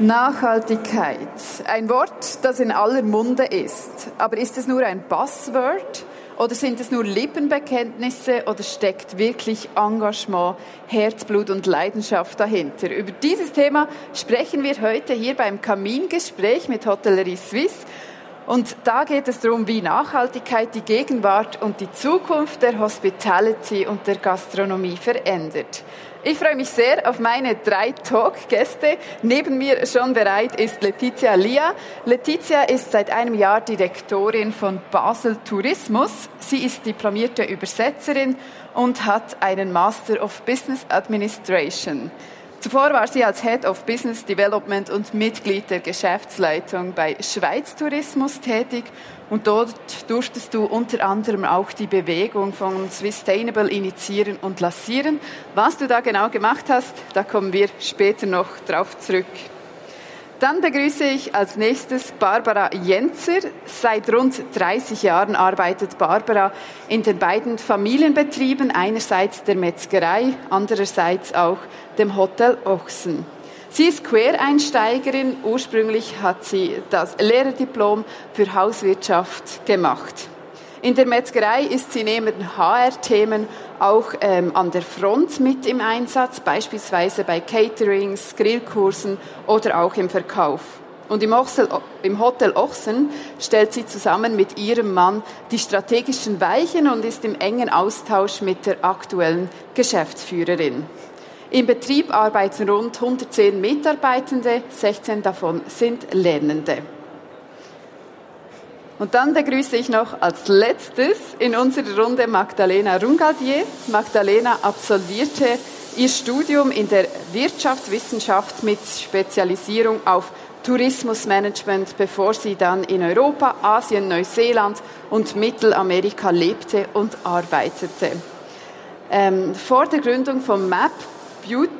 Nachhaltigkeit. Ein Wort, das in aller Munde ist. Aber ist es nur ein Buzzword oder sind es nur Lippenbekenntnisse oder steckt wirklich Engagement, Herzblut und Leidenschaft dahinter? Über dieses Thema sprechen wir heute hier beim Kamingespräch mit Hotellerie Suisse. Und da geht es darum, wie Nachhaltigkeit die Gegenwart und die Zukunft der Hospitality und der Gastronomie verändert. Ich freue mich sehr auf meine drei Talk-Gäste. Neben mir schon bereit ist Letizia Lia. Letizia ist seit einem Jahr Direktorin von Basel Tourismus. Sie ist diplomierte Übersetzerin und hat einen Master of Business Administration. Zuvor war sie als Head of Business Development und Mitglied der Geschäftsleitung bei Schweiz Tourismus tätig und dort durftest du unter anderem auch die Bewegung von Sustainable initiieren und lancieren. Was du da genau gemacht hast, da kommen wir später noch drauf zurück. Dann begrüße ich als nächstes Barbara Jenzer. Seit rund 30 Jahren arbeitet Barbara in den beiden Familienbetrieben, einerseits der Metzgerei, andererseits auch dem Hotel Ochsen. Sie ist Quereinsteigerin. Ursprünglich hat sie das Lehrerdiplom für Hauswirtschaft gemacht. In der Metzgerei ist sie neben HR-Themen auch ähm, an der Front mit im Einsatz, beispielsweise bei Caterings, Grillkursen oder auch im Verkauf. Und im, Ochsel, im Hotel Ochsen stellt sie zusammen mit ihrem Mann die strategischen Weichen und ist im engen Austausch mit der aktuellen Geschäftsführerin. Im Betrieb arbeiten rund 110 Mitarbeitende, 16 davon sind Lernende. Und dann begrüße ich noch als letztes in unserer Runde Magdalena Rungaldier. Magdalena absolvierte ihr Studium in der Wirtschaftswissenschaft mit Spezialisierung auf Tourismusmanagement, bevor sie dann in Europa, Asien, Neuseeland und Mittelamerika lebte und arbeitete. Ähm, vor der Gründung von MAP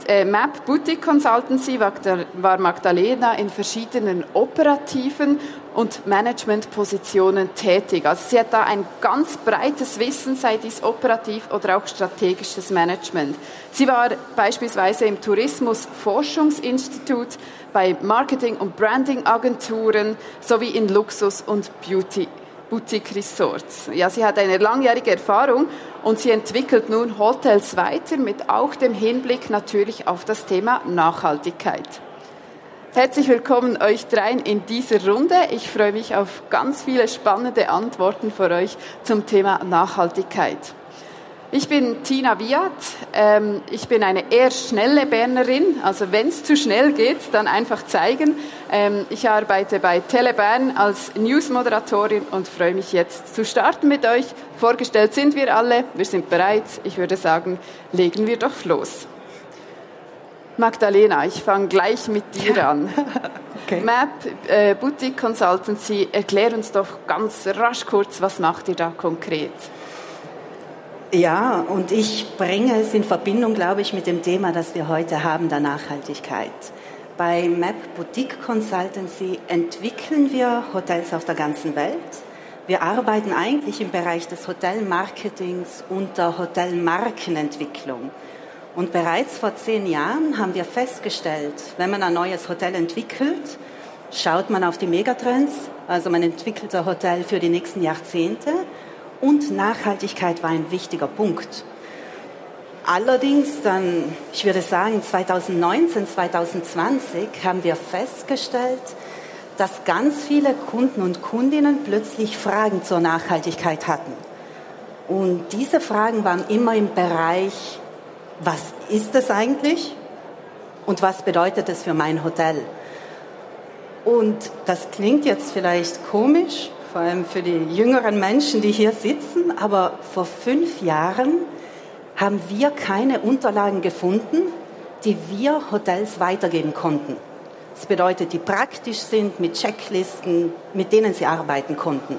äh, Map Boutique Consultancy war Magdalena in verschiedenen operativen und Managementpositionen tätig. Also sie hat da ein ganz breites Wissen, sei dies operativ oder auch strategisches Management. Sie war beispielsweise im Tourismusforschungsinstitut, bei Marketing- und Brandingagenturen sowie in Luxus- und Beauty Boutique Resorts. Ja, sie hat eine langjährige Erfahrung und sie entwickelt nun Hotels weiter mit auch dem Hinblick natürlich auf das Thema Nachhaltigkeit. Herzlich willkommen euch dreien in dieser Runde. Ich freue mich auf ganz viele spannende Antworten von euch zum Thema Nachhaltigkeit. Ich bin Tina Wiat. Ähm, ich bin eine eher schnelle Bernerin. Also wenn es zu schnell geht, dann einfach zeigen. Ähm, ich arbeite bei Telebern als Newsmoderatorin und freue mich jetzt zu starten mit euch. Vorgestellt sind wir alle. Wir sind bereit. Ich würde sagen, legen wir doch los. Magdalena, ich fange gleich mit dir an. okay. Map äh, Boutique Consultancy, erklär uns doch ganz rasch kurz, was macht ihr da konkret? Ja, und ich bringe es in Verbindung, glaube ich, mit dem Thema, das wir heute haben, der Nachhaltigkeit. Bei Map Boutique Consultancy entwickeln wir Hotels auf der ganzen Welt. Wir arbeiten eigentlich im Bereich des Hotelmarketings und der Hotelmarkenentwicklung. Und bereits vor zehn Jahren haben wir festgestellt, wenn man ein neues Hotel entwickelt, schaut man auf die Megatrends, also man entwickelt ein Hotel für die nächsten Jahrzehnte und Nachhaltigkeit war ein wichtiger Punkt. Allerdings dann, ich würde sagen, 2019, 2020 haben wir festgestellt, dass ganz viele Kunden und Kundinnen plötzlich Fragen zur Nachhaltigkeit hatten. Und diese Fragen waren immer im Bereich, was ist es eigentlich und was bedeutet es für mein Hotel? Und das klingt jetzt vielleicht komisch, vor allem für die jüngeren Menschen, die hier sitzen. Aber vor fünf Jahren haben wir keine Unterlagen gefunden, die wir Hotels weitergeben konnten. Das bedeutet, die praktisch sind, mit Checklisten, mit denen sie arbeiten konnten.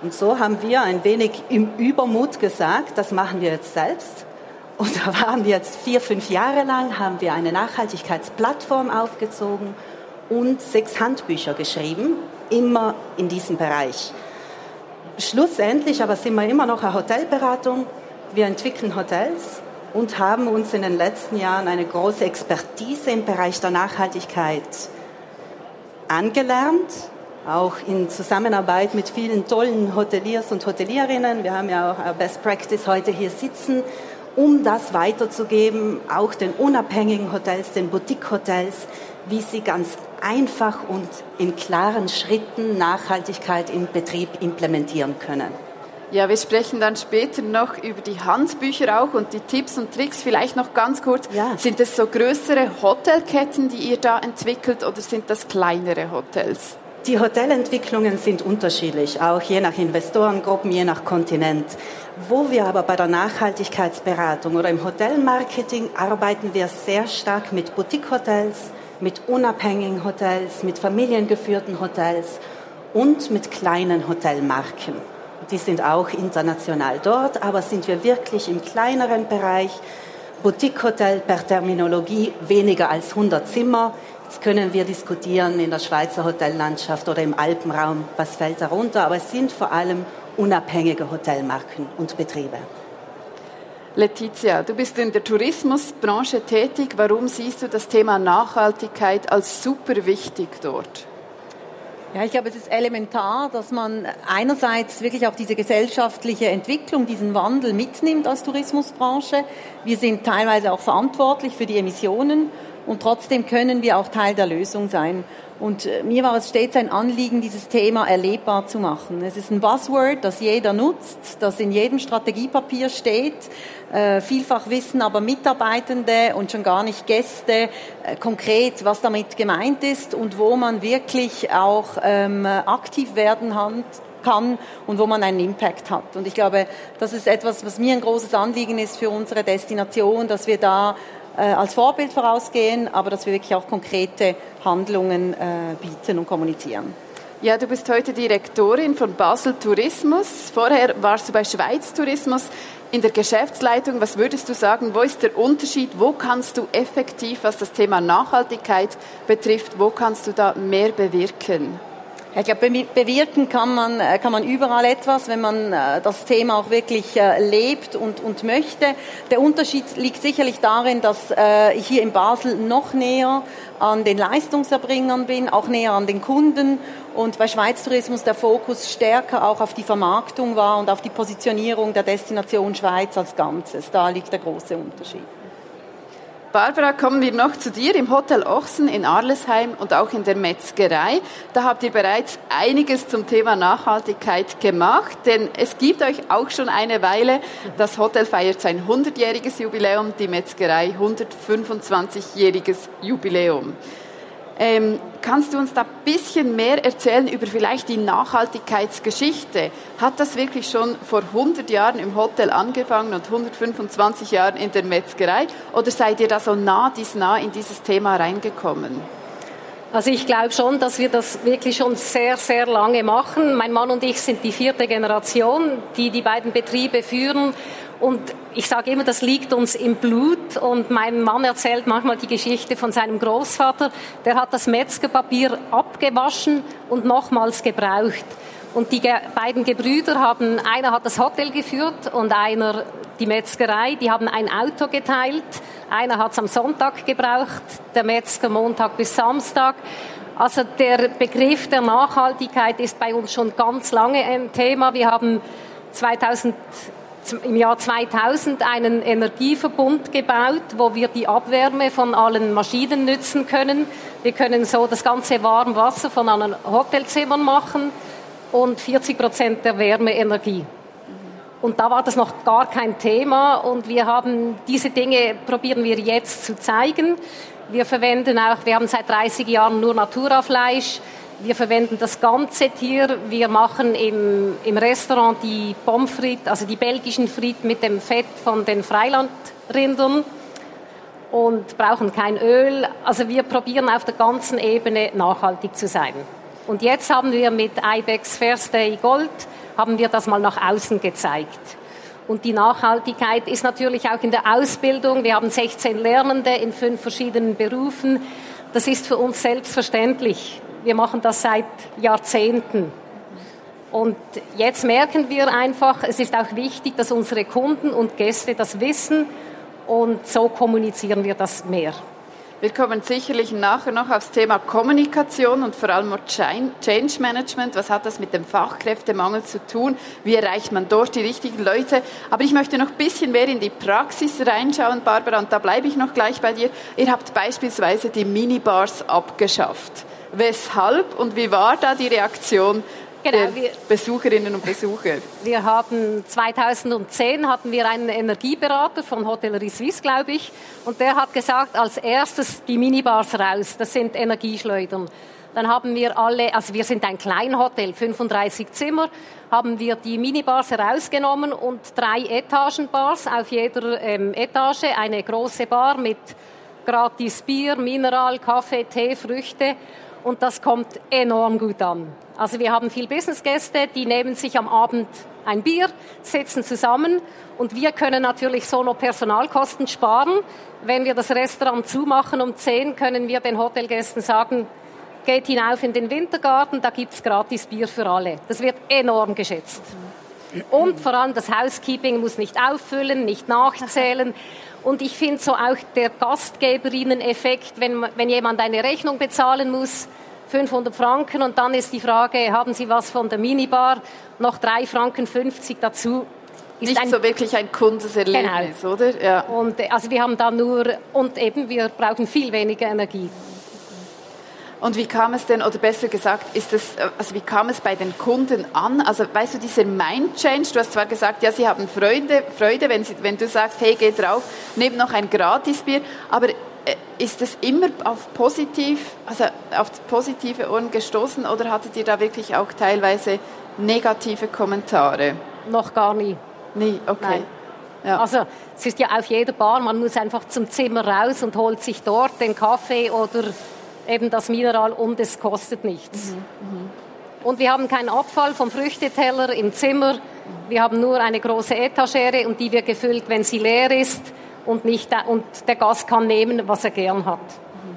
Und so haben wir ein wenig im Übermut gesagt, das machen wir jetzt selbst. Und da waren wir jetzt vier, fünf Jahre lang, haben wir eine Nachhaltigkeitsplattform aufgezogen und sechs Handbücher geschrieben, immer in diesem Bereich. Schlussendlich aber sind wir immer noch eine Hotelberatung. Wir entwickeln Hotels und haben uns in den letzten Jahren eine große Expertise im Bereich der Nachhaltigkeit angelernt, auch in Zusammenarbeit mit vielen tollen Hoteliers und Hotelierinnen. Wir haben ja auch Best Practice heute hier sitzen, um das weiterzugeben, auch den unabhängigen Hotels, den Boutique-Hotels, wie sie ganz einfach und in klaren Schritten Nachhaltigkeit im Betrieb implementieren können. Ja, wir sprechen dann später noch über die Handbücher auch und die Tipps und Tricks. Vielleicht noch ganz kurz, ja. sind es so größere Hotelketten, die ihr da entwickelt oder sind das kleinere Hotels? Die Hotelentwicklungen sind unterschiedlich, auch je nach Investorengruppen, je nach Kontinent. Wo wir aber bei der Nachhaltigkeitsberatung oder im Hotelmarketing arbeiten wir sehr stark mit Boutique-Hotels, mit unabhängigen Hotels, mit familiengeführten Hotels und mit kleinen Hotelmarken. Die sind auch international dort, aber sind wir wirklich im kleineren Bereich. Boutique-Hotel per Terminologie weniger als 100 Zimmer. Jetzt können wir diskutieren in der Schweizer Hotellandschaft oder im Alpenraum, was fällt darunter, aber es sind vor allem unabhängige Hotelmarken und Betriebe. Letizia, du bist in der Tourismusbranche tätig. Warum siehst du das Thema Nachhaltigkeit als super wichtig dort? Ja, ich glaube, es ist elementar, dass man einerseits wirklich auch diese gesellschaftliche Entwicklung, diesen Wandel mitnimmt als Tourismusbranche. Wir sind teilweise auch verantwortlich für die Emissionen und trotzdem können wir auch Teil der Lösung sein. Und äh, mir war es stets ein Anliegen, dieses Thema erlebbar zu machen. Es ist ein Buzzword, das jeder nutzt, das in jedem Strategiepapier steht. Äh, vielfach wissen aber Mitarbeitende und schon gar nicht Gäste äh, konkret, was damit gemeint ist und wo man wirklich auch ähm, aktiv werden kann und wo man einen Impact hat. Und ich glaube, das ist etwas, was mir ein großes Anliegen ist für unsere Destination, dass wir da als Vorbild vorausgehen, aber dass wir wirklich auch konkrete Handlungen äh, bieten und kommunizieren. Ja, du bist heute Direktorin von Basel Tourismus. Vorher warst du bei Schweiz Tourismus in der Geschäftsleitung. Was würdest du sagen, wo ist der Unterschied? Wo kannst du effektiv, was das Thema Nachhaltigkeit betrifft, wo kannst du da mehr bewirken? Ich glaube, bewirken kann man, äh, kann man überall etwas, wenn man äh, das Thema auch wirklich äh, lebt und, und möchte. Der Unterschied liegt sicherlich darin, dass ich hier in Basel noch näher an den Leistungserbringern bin, auch näher an den Kunden und bei Schweiz Tourismus der Fokus stärker auch auf die Vermarktung war und auf die Positionierung der Destination Schweiz als Ganzes. Da liegt der große Unterschied. Barbara, kommen wir noch zu dir im Hotel Ochsen in Arlesheim und auch in der Metzgerei. Da habt ihr bereits einiges zum Thema Nachhaltigkeit gemacht, denn es gibt euch auch schon eine Weile. Das Hotel feiert sein 100-jähriges Jubiläum, die Metzgerei 125-jähriges Jubiläum. Ähm, kannst du uns da ein bisschen mehr erzählen über vielleicht die Nachhaltigkeitsgeschichte? Hat das wirklich schon vor 100 Jahren im Hotel angefangen und 125 Jahren in der Metzgerei? Oder seid ihr da so nah dies nah in dieses Thema reingekommen? Also ich glaube schon, dass wir das wirklich schon sehr, sehr lange machen. Mein Mann und ich sind die vierte Generation, die die beiden Betriebe führen. Und ich sage immer, das liegt uns im Blut. Und mein Mann erzählt manchmal die Geschichte von seinem Großvater. Der hat das Metzgerpapier abgewaschen und nochmals gebraucht. Und die beiden Gebrüder haben, einer hat das Hotel geführt und einer die Metzgerei. Die haben ein Auto geteilt. Einer hat es am Sonntag gebraucht, der Metzger Montag bis Samstag. Also der Begriff der Nachhaltigkeit ist bei uns schon ganz lange ein Thema. Wir haben 2000 im Jahr 2000 einen Energieverbund gebaut, wo wir die Abwärme von allen Maschinen nützen können. Wir können so das ganze Warmwasser von allen Hotelzimmern machen und 40 Prozent der Wärmeenergie. Und da war das noch gar kein Thema und wir haben diese Dinge probieren wir jetzt zu zeigen. Wir verwenden auch, wir haben seit 30 Jahren nur Naturafleisch. Wir verwenden das ganze Tier. Wir machen im, im Restaurant die Pommes frites, also die belgischen Frites mit dem Fett von den Freilandrindern und brauchen kein Öl. Also wir probieren auf der ganzen Ebene nachhaltig zu sein. Und jetzt haben wir mit IBEX First Day Gold, haben wir das mal nach außen gezeigt. Und die Nachhaltigkeit ist natürlich auch in der Ausbildung. Wir haben 16 Lernende in fünf verschiedenen Berufen. Das ist für uns selbstverständlich. Wir machen das seit Jahrzehnten. Und jetzt merken wir einfach, es ist auch wichtig, dass unsere Kunden und Gäste das wissen und so kommunizieren wir das mehr. Wir kommen sicherlich nachher noch aufs Thema Kommunikation und vor allem Change Management. Was hat das mit dem Fachkräftemangel zu tun? Wie erreicht man dort die richtigen Leute? Aber ich möchte noch ein bisschen mehr in die Praxis reinschauen, Barbara, und da bleibe ich noch gleich bei dir. Ihr habt beispielsweise die Minibars abgeschafft. Weshalb und wie war da die Reaktion Genau, wir, Besucherinnen und Besucher. Wir haben 2010 hatten wir einen Energieberater von Hotellerie Suisse, glaube ich, und der hat gesagt, als erstes die Minibars raus. Das sind Energieschleudern. Dann haben wir alle, also wir sind ein Kleinhotel, 35 Zimmer, haben wir die Minibars herausgenommen und drei Etagenbars auf jeder ähm, Etage, eine große Bar mit gratis Bier, Mineral, Kaffee, Tee, Früchte und das kommt enorm gut an. Also wir haben viel Businessgäste, die nehmen sich am Abend ein Bier, sitzen zusammen und wir können natürlich so noch Personalkosten sparen. Wenn wir das Restaurant zumachen um 10, können wir den Hotelgästen sagen, geht hinauf in den Wintergarten, da gibt's gratis Bier für alle. Das wird enorm geschätzt. Und vor allem das Housekeeping muss nicht auffüllen, nicht nachzählen. Und ich finde so auch der Gastgeberinnen-Effekt, wenn, wenn jemand eine Rechnung bezahlen muss, 500 Franken und dann ist die Frage, haben Sie was von der Minibar? Noch 3 Franken 50 dazu. Ist Nicht ein, so wirklich ein Kundeserlebnis, genau. oder? Ja. Und, also wir haben da nur, und eben, wir brauchen viel weniger Energie. Und wie kam es denn, oder besser gesagt, ist es, also wie kam es bei den Kunden an? Also weißt du, dieser Mind Change, du hast zwar gesagt, ja, sie haben Freude, Freude wenn, sie, wenn du sagst, hey, geh drauf, nehmt noch ein Gratisbier, aber äh, ist es immer auf positiv, also auf positive Ohren gestoßen oder hattet ihr da wirklich auch teilweise negative Kommentare? Noch gar nie. Nie, okay. Ja. Also es ist ja auf jeder Bar, man muss einfach zum Zimmer raus und holt sich dort den Kaffee oder eben das Mineral und es kostet nichts. Mhm. Mhm. Und wir haben keinen Abfall vom Früchteteller im Zimmer. Wir haben nur eine große Etagere und die wird gefüllt, wenn sie leer ist und, nicht, und der Gast kann nehmen, was er gern hat. Mhm.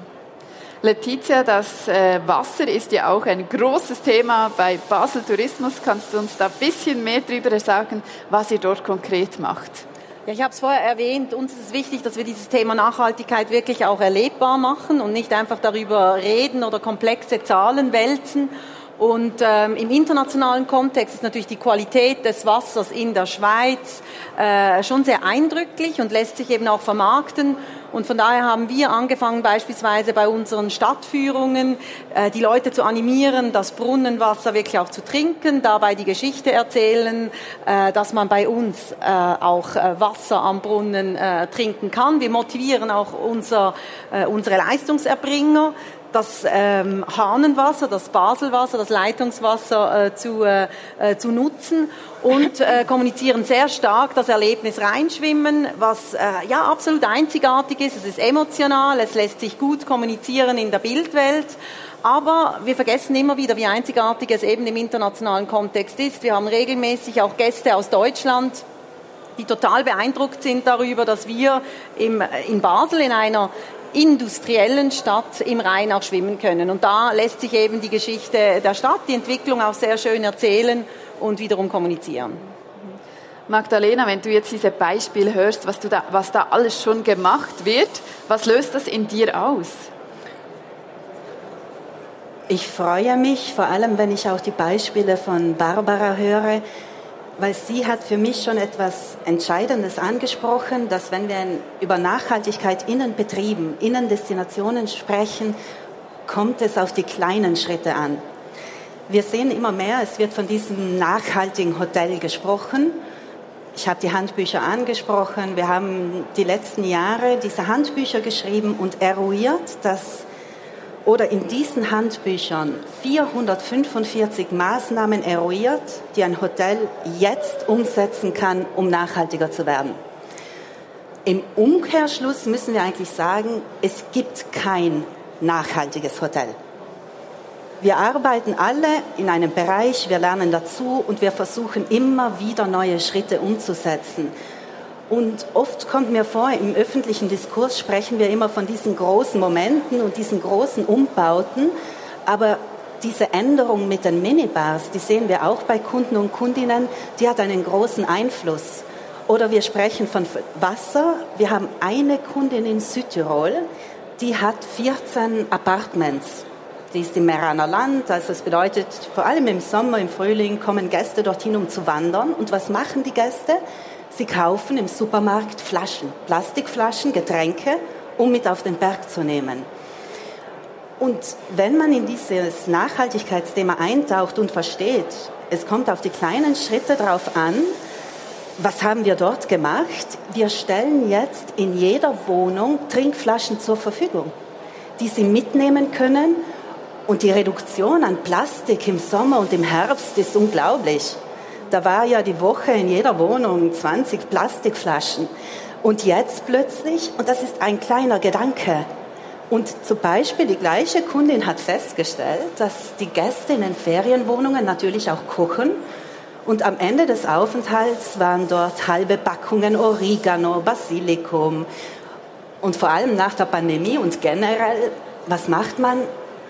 Letizia, das äh, Wasser ist ja auch ein großes Thema bei Basel Tourismus. Kannst du uns da ein bisschen mehr darüber sagen, was ihr dort konkret macht? Ja, ich habe es vorher erwähnt, uns ist es wichtig, dass wir dieses Thema Nachhaltigkeit wirklich auch erlebbar machen und nicht einfach darüber reden oder komplexe Zahlen wälzen. Und ähm, im internationalen Kontext ist natürlich die Qualität des Wassers in der Schweiz äh, schon sehr eindrücklich und lässt sich eben auch vermarkten. Und von daher haben wir angefangen, beispielsweise bei unseren Stadtführungen äh, die Leute zu animieren, das Brunnenwasser wirklich auch zu trinken, dabei die Geschichte erzählen, äh, dass man bei uns äh, auch äh, Wasser am Brunnen äh, trinken kann. Wir motivieren auch unser, äh, unsere Leistungserbringer, das ähm, Hahnenwasser, das Baselwasser, das Leitungswasser äh, zu, äh, äh, zu nutzen und äh, kommunizieren sehr stark das Erlebnis reinschwimmen, was äh, ja absolut einzigartig ist. Es ist emotional, es lässt sich gut kommunizieren in der Bildwelt. Aber wir vergessen immer wieder, wie einzigartig es eben im internationalen Kontext ist. Wir haben regelmäßig auch Gäste aus Deutschland, die total beeindruckt sind darüber, dass wir im, in Basel in einer industriellen Stadt im Rhein auch schwimmen können. Und da lässt sich eben die Geschichte der Stadt, die Entwicklung auch sehr schön erzählen und wiederum kommunizieren. Magdalena, wenn du jetzt diese Beispiele hörst, was, du da, was da alles schon gemacht wird, was löst das in dir aus? Ich freue mich, vor allem wenn ich auch die Beispiele von Barbara höre, weil sie hat für mich schon etwas Entscheidendes angesprochen, dass wenn wir über Nachhaltigkeit in Betrieben, in Destinationen sprechen, kommt es auf die kleinen Schritte an. Wir sehen immer mehr, es wird von diesem nachhaltigen Hotel gesprochen. Ich habe die Handbücher angesprochen. Wir haben die letzten Jahre diese Handbücher geschrieben und eruiert, dass oder in diesen Handbüchern 445 Maßnahmen eruiert, die ein Hotel jetzt umsetzen kann, um nachhaltiger zu werden. Im Umkehrschluss müssen wir eigentlich sagen, es gibt kein nachhaltiges Hotel. Wir arbeiten alle in einem Bereich, wir lernen dazu und wir versuchen immer wieder neue Schritte umzusetzen. Und oft kommt mir vor, im öffentlichen Diskurs sprechen wir immer von diesen großen Momenten und diesen großen Umbauten, aber diese Änderung mit den Minibars, die sehen wir auch bei Kunden und Kundinnen, die hat einen großen Einfluss. Oder wir sprechen von Wasser. Wir haben eine Kundin in Südtirol, die hat 14 Apartments. Die ist im Meraner Land, also das bedeutet, vor allem im Sommer, im Frühling kommen Gäste dorthin, um zu wandern. Und was machen die Gäste? Sie kaufen im Supermarkt Flaschen, Plastikflaschen, Getränke, um mit auf den Berg zu nehmen. Und wenn man in dieses Nachhaltigkeitsthema eintaucht und versteht, es kommt auf die kleinen Schritte drauf an, was haben wir dort gemacht? Wir stellen jetzt in jeder Wohnung Trinkflaschen zur Verfügung, die Sie mitnehmen können. Und die Reduktion an Plastik im Sommer und im Herbst ist unglaublich. Da war ja die Woche in jeder Wohnung 20 Plastikflaschen. Und jetzt plötzlich, und das ist ein kleiner Gedanke, und zum Beispiel die gleiche Kundin hat festgestellt, dass die Gäste in den Ferienwohnungen natürlich auch kochen. Und am Ende des Aufenthalts waren dort halbe Packungen Oregano, Basilikum. Und vor allem nach der Pandemie und generell, was macht man?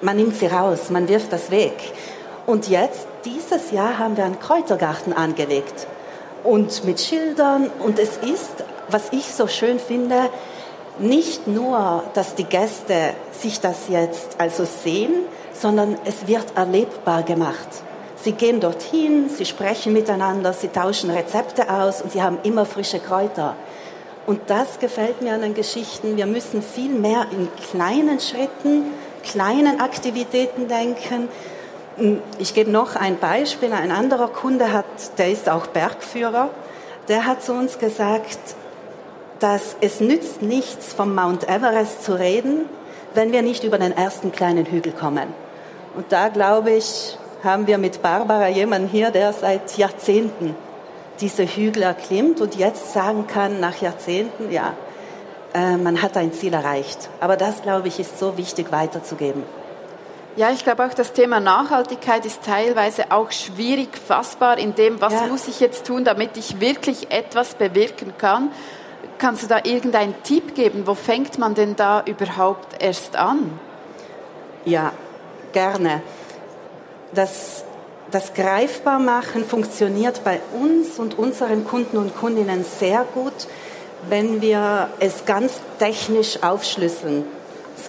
Man nimmt sie raus, man wirft das weg. Und jetzt, dieses Jahr, haben wir einen Kräutergarten angelegt. Und mit Schildern. Und es ist, was ich so schön finde, nicht nur, dass die Gäste sich das jetzt also sehen, sondern es wird erlebbar gemacht. Sie gehen dorthin, sie sprechen miteinander, sie tauschen Rezepte aus und sie haben immer frische Kräuter. Und das gefällt mir an den Geschichten. Wir müssen viel mehr in kleinen Schritten, kleinen Aktivitäten denken. Ich gebe noch ein Beispiel. Ein anderer Kunde hat, der ist auch Bergführer, der hat zu uns gesagt, dass es nützt nichts, vom Mount Everest zu reden, wenn wir nicht über den ersten kleinen Hügel kommen. Und da, glaube ich, haben wir mit Barbara jemanden hier, der seit Jahrzehnten diese Hügel erklimmt und jetzt sagen kann, nach Jahrzehnten, ja, äh, man hat ein Ziel erreicht. Aber das, glaube ich, ist so wichtig weiterzugeben. Ja, ich glaube auch das Thema Nachhaltigkeit ist teilweise auch schwierig fassbar in dem, was ja. muss ich jetzt tun, damit ich wirklich etwas bewirken kann. Kannst du da irgendeinen Tipp geben? Wo fängt man denn da überhaupt erst an? Ja, gerne. Das, das Greifbarmachen funktioniert bei uns und unseren Kunden und Kundinnen sehr gut, wenn wir es ganz technisch aufschlüsseln.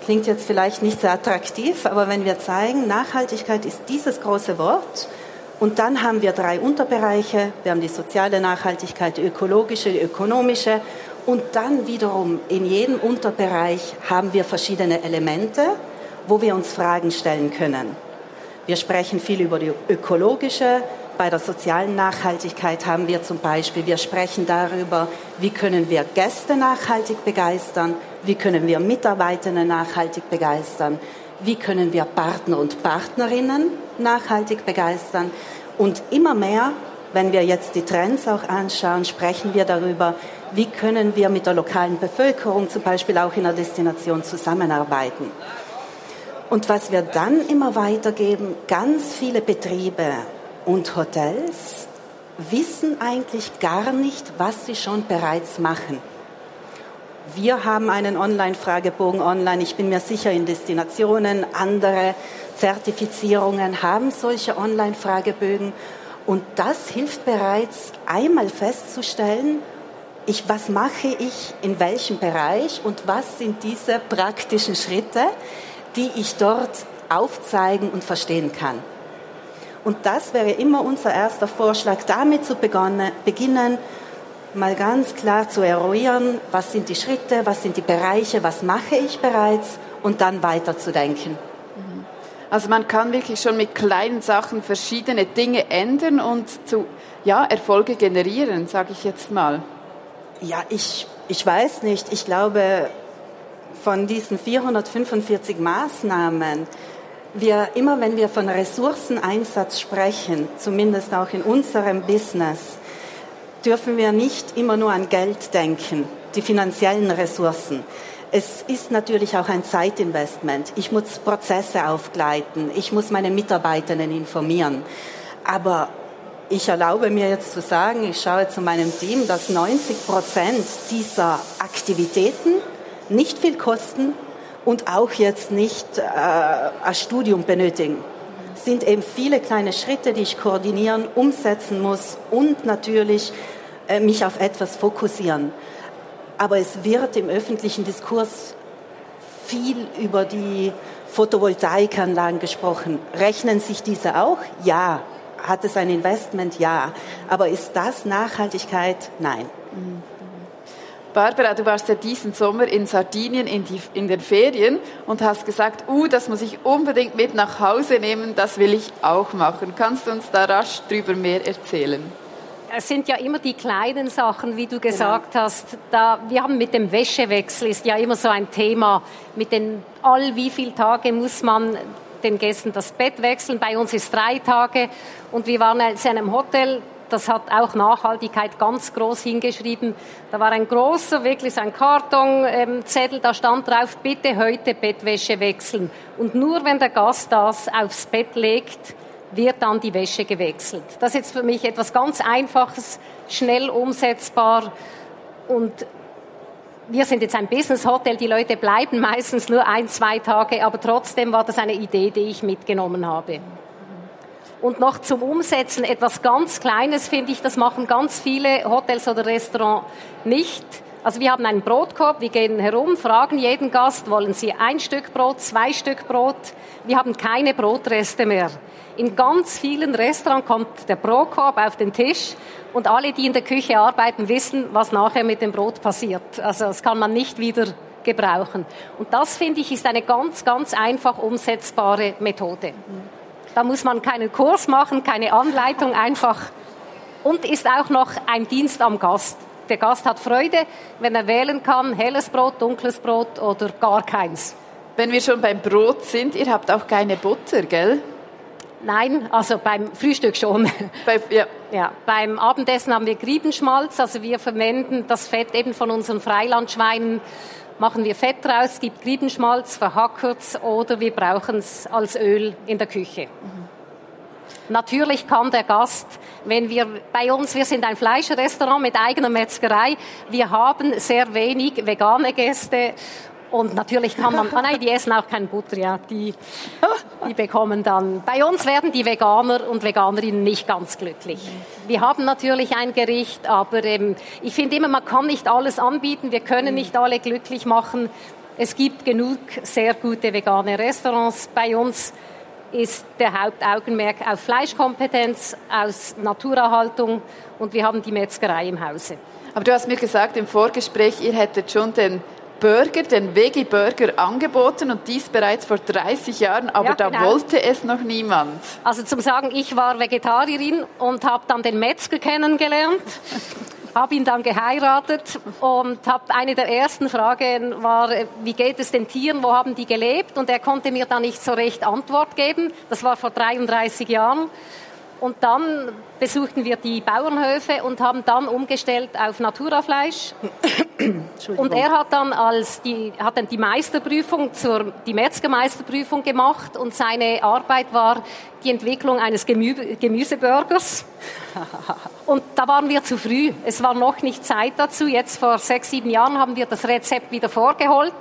Klingt jetzt vielleicht nicht sehr attraktiv, aber wenn wir zeigen, Nachhaltigkeit ist dieses große Wort und dann haben wir drei Unterbereiche. Wir haben die soziale Nachhaltigkeit, die ökologische, die ökonomische und dann wiederum in jedem Unterbereich haben wir verschiedene Elemente, wo wir uns Fragen stellen können. Wir sprechen viel über die ökologische. Bei der sozialen Nachhaltigkeit haben wir zum Beispiel, wir sprechen darüber, wie können wir Gäste nachhaltig begeistern, wie können wir Mitarbeitende nachhaltig begeistern, wie können wir Partner und Partnerinnen nachhaltig begeistern. Und immer mehr, wenn wir jetzt die Trends auch anschauen, sprechen wir darüber, wie können wir mit der lokalen Bevölkerung zum Beispiel auch in der Destination zusammenarbeiten. Und was wir dann immer weitergeben, ganz viele Betriebe und Hotels wissen eigentlich gar nicht, was sie schon bereits machen. Wir haben einen Online-Fragebogen online. Ich bin mir sicher, in Destinationen, andere Zertifizierungen haben solche Online-Fragebögen. Und das hilft bereits einmal festzustellen, ich, was mache ich in welchem Bereich und was sind diese praktischen Schritte, die ich dort aufzeigen und verstehen kann. Und das wäre immer unser erster Vorschlag, damit zu beginnen, mal ganz klar zu eruieren, was sind die Schritte, was sind die Bereiche, was mache ich bereits und dann weiterzudenken. Mhm. Also man kann wirklich schon mit kleinen Sachen verschiedene Dinge ändern und zu ja, Erfolge generieren, sage ich jetzt mal. Ja, ich, ich weiß nicht. Ich glaube, von diesen 445 Maßnahmen, wir, immer wenn wir von Ressourceneinsatz sprechen, zumindest auch in unserem Business, dürfen wir nicht immer nur an Geld denken, die finanziellen Ressourcen. Es ist natürlich auch ein Zeitinvestment. Ich muss Prozesse aufgleiten, ich muss meine Mitarbeitenden informieren. Aber ich erlaube mir jetzt zu sagen, ich schaue zu meinem Team, dass 90 Prozent dieser Aktivitäten nicht viel kosten und auch jetzt nicht äh, ein Studium benötigen. Es sind eben viele kleine Schritte, die ich koordinieren, umsetzen muss und natürlich äh, mich auf etwas fokussieren. Aber es wird im öffentlichen Diskurs viel über die Photovoltaikanlagen gesprochen. Rechnen sich diese auch? Ja. Hat es ein Investment? Ja. Aber ist das Nachhaltigkeit? Nein. Barbara, du warst ja diesen Sommer in Sardinien in, die, in den Ferien und hast gesagt, uh, das muss ich unbedingt mit nach Hause nehmen, das will ich auch machen. Kannst du uns da rasch drüber mehr erzählen? es sind ja immer die kleinen Sachen, wie du gesagt genau. hast. Da, wir haben mit dem Wäschewechsel ist ja immer so ein Thema. Mit den all wie viele Tage muss man den Gästen das Bett wechseln. Bei uns ist drei Tage und wir waren in einem Hotel. Das hat auch Nachhaltigkeit ganz groß hingeschrieben. Da war ein großer, wirklich ein Kartonzettel, da stand drauf, bitte heute Bettwäsche wechseln. Und nur wenn der Gast das aufs Bett legt, wird dann die Wäsche gewechselt. Das ist jetzt für mich etwas ganz Einfaches, schnell umsetzbar und wir sind jetzt ein Business Hotel, die Leute bleiben meistens nur ein, zwei Tage, aber trotzdem war das eine Idee, die ich mitgenommen habe. Und noch zum Umsetzen etwas ganz Kleines finde ich, das machen ganz viele Hotels oder Restaurants nicht. Also wir haben einen Brotkorb, wir gehen herum, fragen jeden Gast, wollen Sie ein Stück Brot, zwei Stück Brot? Wir haben keine Brotreste mehr. In ganz vielen Restaurants kommt der Brotkorb auf den Tisch und alle, die in der Küche arbeiten, wissen, was nachher mit dem Brot passiert. Also das kann man nicht wieder gebrauchen. Und das, finde ich, ist eine ganz, ganz einfach umsetzbare Methode. Da muss man keinen Kurs machen, keine Anleitung, einfach. Und ist auch noch ein Dienst am Gast. Der Gast hat Freude, wenn er wählen kann, helles Brot, dunkles Brot oder gar keins. Wenn wir schon beim Brot sind, ihr habt auch keine Butter, gell? Nein, also beim Frühstück schon. Bei, ja. Ja, beim Abendessen haben wir Griebenschmalz, also wir verwenden das Fett eben von unseren Freilandschweinen, machen wir Fett raus, es gibt Griebenschmalz, verhackert oder wir brauchen es als Öl in der Küche. Mhm. Natürlich kann der Gast, wenn wir bei uns, wir sind ein Fleischrestaurant mit eigener Metzgerei, wir haben sehr wenig vegane Gäste und natürlich kann man, ah nein, die essen auch kein Butter, ja, die, die bekommen dann. Bei uns werden die Veganer und Veganerinnen nicht ganz glücklich. Wir haben natürlich ein Gericht, aber ähm, ich finde immer, man kann nicht alles anbieten, wir können nicht alle glücklich machen. Es gibt genug sehr gute vegane Restaurants bei uns ist der Hauptaugenmerk auf Fleischkompetenz, aus Naturerhaltung und wir haben die Metzgerei im Hause. Aber du hast mir gesagt im Vorgespräch, ihr hättet schon den Burger, den Veggie-Burger angeboten und dies bereits vor 30 Jahren, aber ja, genau. da wollte es noch niemand. Also zum Sagen, ich war Vegetarierin und habe dann den Metzger kennengelernt habe ihn dann geheiratet und habe eine der ersten Fragen war, wie geht es den Tieren, wo haben die gelebt? Und er konnte mir da nicht so recht Antwort geben. Das war vor 33 Jahren. Und dann besuchten wir die Bauernhöfe und haben dann umgestellt auf Naturafleisch. Und er hat dann als die, hat dann die Meisterprüfung zur, die Metzgermeisterprüfung gemacht und seine Arbeit war die Entwicklung eines Gemü Gemüseburgers. Und da waren wir zu früh. Es war noch nicht Zeit dazu. Jetzt vor sechs, sieben Jahren haben wir das Rezept wieder vorgeholt.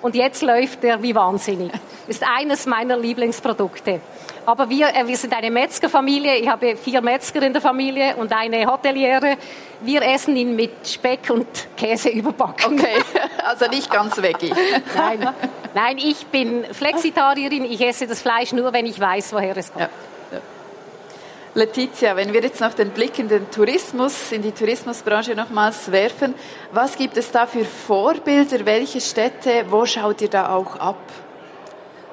Und jetzt läuft er wie wahnsinnig. Ist eines meiner Lieblingsprodukte. Aber wir, äh, wir sind eine Metzgerfamilie. Ich habe vier Metzger in der Familie und eine Hoteliere. Wir essen ihn mit Speck und Käse überbacken. Okay, also nicht ganz veggie. Nein, nein, ich bin Flexitarierin. Ich esse das Fleisch nur, wenn ich weiß, woher es kommt. Ja. Letizia, wenn wir jetzt noch den Blick in den Tourismus, in die Tourismusbranche nochmals werfen, was gibt es da für Vorbilder? Welche Städte? Wo schaut ihr da auch ab?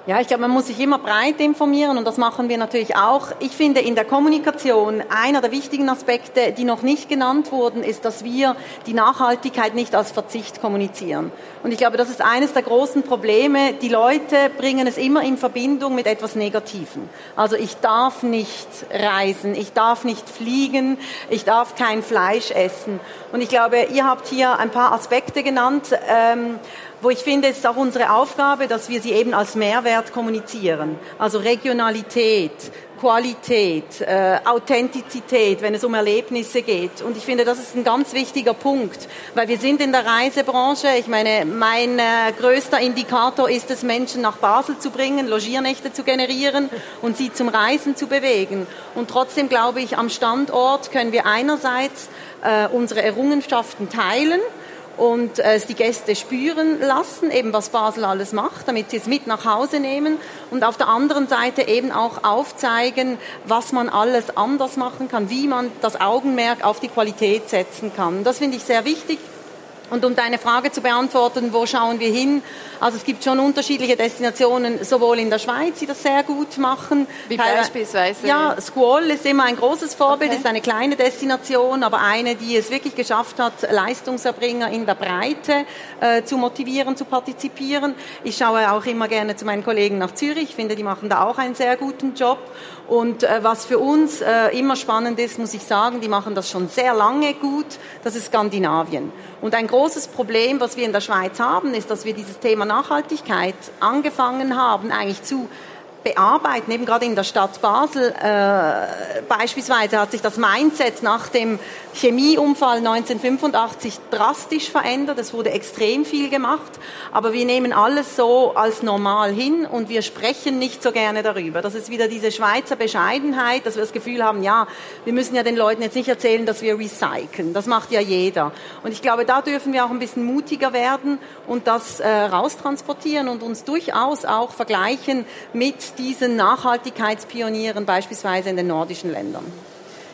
Ja, ich glaube, man muss sich immer breit informieren und das machen wir natürlich auch. Ich finde in der Kommunikation einer der wichtigen Aspekte, die noch nicht genannt wurden, ist, dass wir die Nachhaltigkeit nicht als Verzicht kommunizieren. Und ich glaube, das ist eines der großen Probleme. Die Leute bringen es immer in Verbindung mit etwas Negativen. Also ich darf nicht reisen, ich darf nicht fliegen, ich darf kein Fleisch essen. Und ich glaube, ihr habt hier ein paar Aspekte genannt. Ähm, wo ich finde, es ist auch unsere Aufgabe, dass wir sie eben als Mehrwert kommunizieren. Also Regionalität, Qualität, äh, Authentizität, wenn es um Erlebnisse geht. Und ich finde, das ist ein ganz wichtiger Punkt, weil wir sind in der Reisebranche. Ich meine, mein äh, größter Indikator ist es, Menschen nach Basel zu bringen, Logiernächte zu generieren und sie zum Reisen zu bewegen. Und trotzdem glaube ich, am Standort können wir einerseits äh, unsere Errungenschaften teilen und äh, es die Gäste spüren lassen, eben was Basel alles macht, damit sie es mit nach Hause nehmen und auf der anderen Seite eben auch aufzeigen, was man alles anders machen kann, wie man das Augenmerk auf die Qualität setzen kann. Das finde ich sehr wichtig. Und um deine Frage zu beantworten, wo schauen wir hin? Also es gibt schon unterschiedliche Destinationen, sowohl in der Schweiz, die das sehr gut machen. Wie beispielsweise? Ja, Squall ist immer ein großes Vorbild, okay. ist eine kleine Destination, aber eine, die es wirklich geschafft hat, Leistungserbringer in der Breite äh, zu motivieren, zu partizipieren. Ich schaue auch immer gerne zu meinen Kollegen nach Zürich, ich finde, die machen da auch einen sehr guten Job. Und äh, was für uns äh, immer spannend ist, muss ich sagen, die machen das schon sehr lange gut, das ist Skandinavien. Und ein großes Problem, was wir in der Schweiz haben, ist, dass wir dieses Thema Nachhaltigkeit angefangen haben, eigentlich zu bearbeiten, eben gerade in der Stadt Basel äh, beispielsweise hat sich das Mindset nach dem Chemieunfall 1985 drastisch verändert. Es wurde extrem viel gemacht, aber wir nehmen alles so als normal hin und wir sprechen nicht so gerne darüber. Das ist wieder diese Schweizer Bescheidenheit, dass wir das Gefühl haben, ja, wir müssen ja den Leuten jetzt nicht erzählen, dass wir recyceln. Das macht ja jeder. Und ich glaube, da dürfen wir auch ein bisschen mutiger werden und das äh, raustransportieren und uns durchaus auch vergleichen mit diesen Nachhaltigkeitspionieren beispielsweise in den nordischen Ländern.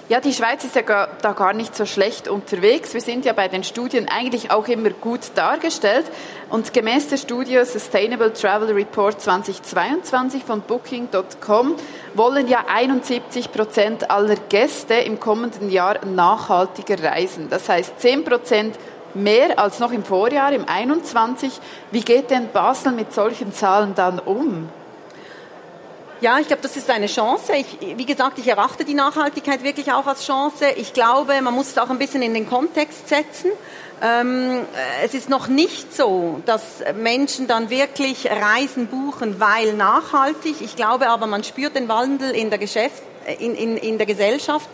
Ja, die Schweiz ist ja gar, da gar nicht so schlecht unterwegs. Wir sind ja bei den Studien eigentlich auch immer gut dargestellt. Und gemäß der Studie Sustainable Travel Report 2022 von Booking.com wollen ja 71 Prozent aller Gäste im kommenden Jahr nachhaltiger reisen. Das heißt 10 Prozent mehr als noch im Vorjahr, im 21. Wie geht denn Basel mit solchen Zahlen dann um? Ja, ich glaube, das ist eine Chance. Ich, wie gesagt, ich erachte die Nachhaltigkeit wirklich auch als Chance. Ich glaube, man muss es auch ein bisschen in den Kontext setzen. Ähm, es ist noch nicht so, dass Menschen dann wirklich Reisen buchen, weil nachhaltig. Ich glaube aber, man spürt den Wandel in der, Geschäft, in, in, in der Gesellschaft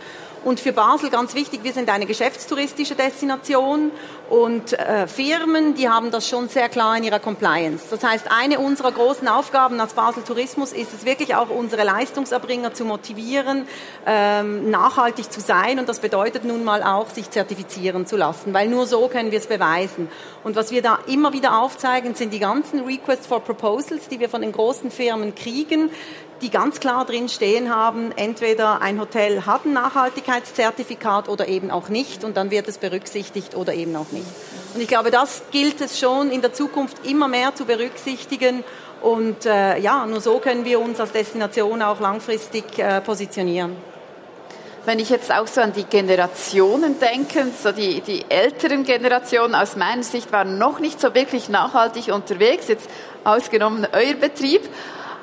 und für Basel ganz wichtig, wir sind eine geschäftstouristische Destination und äh, Firmen, die haben das schon sehr klar in ihrer Compliance. Das heißt, eine unserer großen Aufgaben als Basel Tourismus ist es wirklich auch, unsere Leistungserbringer zu motivieren, ähm, nachhaltig zu sein. Und das bedeutet nun mal auch, sich zertifizieren zu lassen, weil nur so können wir es beweisen. Und was wir da immer wieder aufzeigen, sind die ganzen Requests for Proposals, die wir von den großen Firmen kriegen, die ganz klar drin stehen haben, entweder ein Hotel hat ein Nachhaltigkeitszertifikat oder eben auch nicht und dann wird es berücksichtigt oder eben auch nicht. Und ich glaube, das gilt es schon in der Zukunft immer mehr zu berücksichtigen und äh, ja, nur so können wir uns als Destination auch langfristig äh, positionieren. Wenn ich jetzt auch so an die Generationen denke, so die, die älteren Generationen aus meiner Sicht waren noch nicht so wirklich nachhaltig unterwegs, jetzt ausgenommen euer Betrieb.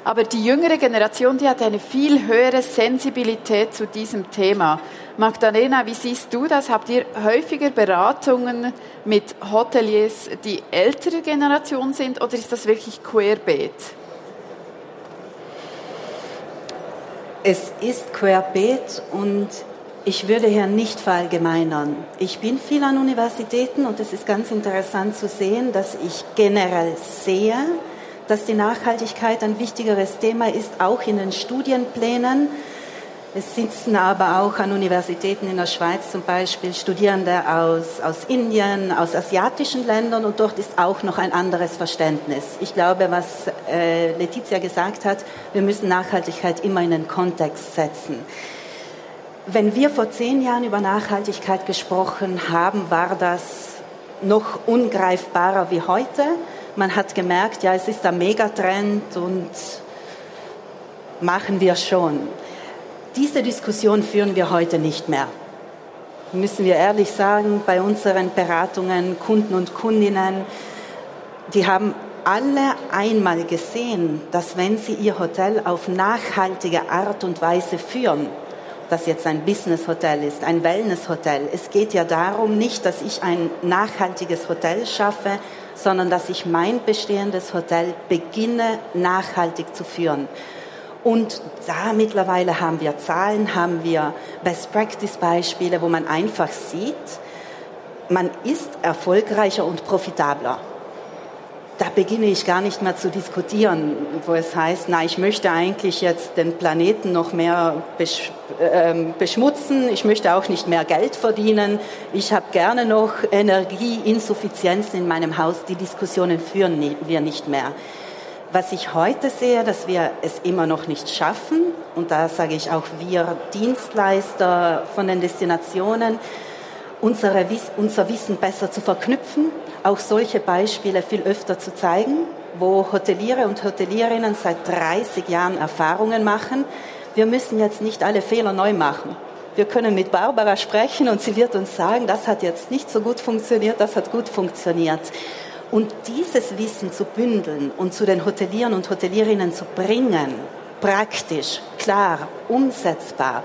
Aber die jüngere Generation, die hat eine viel höhere Sensibilität zu diesem Thema. Magdalena, wie siehst du das? Habt ihr häufiger Beratungen mit Hoteliers, die ältere Generation sind, oder ist das wirklich querbeet? Es ist querbeet und ich würde hier nicht verallgemeinern. Ich bin viel an Universitäten und es ist ganz interessant zu sehen, dass ich generell sehe, dass die Nachhaltigkeit ein wichtigeres Thema ist, auch in den Studienplänen. Es sitzen aber auch an Universitäten in der Schweiz zum Beispiel Studierende aus, aus Indien, aus asiatischen Ländern und dort ist auch noch ein anderes Verständnis. Ich glaube, was äh, Letizia gesagt hat, wir müssen Nachhaltigkeit immer in den Kontext setzen. Wenn wir vor zehn Jahren über Nachhaltigkeit gesprochen haben, war das noch ungreifbarer wie heute. Man hat gemerkt, ja, es ist ein Megatrend und machen wir schon. Diese Diskussion führen wir heute nicht mehr. Müssen wir ehrlich sagen, bei unseren Beratungen, Kunden und Kundinnen, die haben alle einmal gesehen, dass wenn sie ihr Hotel auf nachhaltige Art und Weise führen, das jetzt ein Business-Hotel ist, ein Wellness-Hotel. Es geht ja darum nicht, dass ich ein nachhaltiges Hotel schaffe, sondern dass ich mein bestehendes Hotel beginne nachhaltig zu führen. Und da mittlerweile haben wir Zahlen, haben wir Best-Practice-Beispiele, wo man einfach sieht, man ist erfolgreicher und profitabler. Da beginne ich gar nicht mehr zu diskutieren, wo es heißt, na, ich möchte eigentlich jetzt den Planeten noch mehr besch äh, beschmutzen, ich möchte auch nicht mehr Geld verdienen, ich habe gerne noch Energieinsuffizienzen in meinem Haus. Die Diskussionen führen wir nicht mehr. Was ich heute sehe, dass wir es immer noch nicht schaffen, und da sage ich auch wir Dienstleister von den Destinationen, unsere, unser Wissen besser zu verknüpfen, auch solche Beispiele viel öfter zu zeigen, wo Hoteliere und Hotelierinnen seit 30 Jahren Erfahrungen machen. Wir müssen jetzt nicht alle Fehler neu machen. Wir können mit Barbara sprechen und sie wird uns sagen, das hat jetzt nicht so gut funktioniert, das hat gut funktioniert. Und dieses Wissen zu bündeln und zu den Hotelieren und Hotelierinnen zu bringen, praktisch, klar, umsetzbar,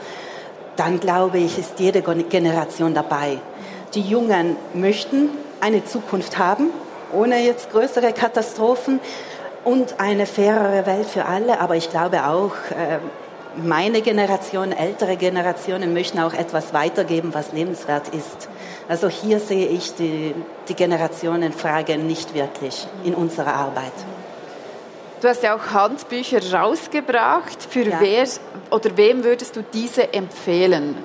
dann glaube ich, ist jede Generation dabei. Die Jungen möchten eine Zukunft haben, ohne jetzt größere Katastrophen und eine fairere Welt für alle. Aber ich glaube auch, äh, meine Generation, ältere Generationen möchten auch etwas weitergeben, was lebenswert ist. Also hier sehe ich die, die Generationenfrage nicht wirklich in unserer Arbeit. Du hast ja auch Handbücher rausgebracht. Für ja. wer oder wem würdest du diese empfehlen?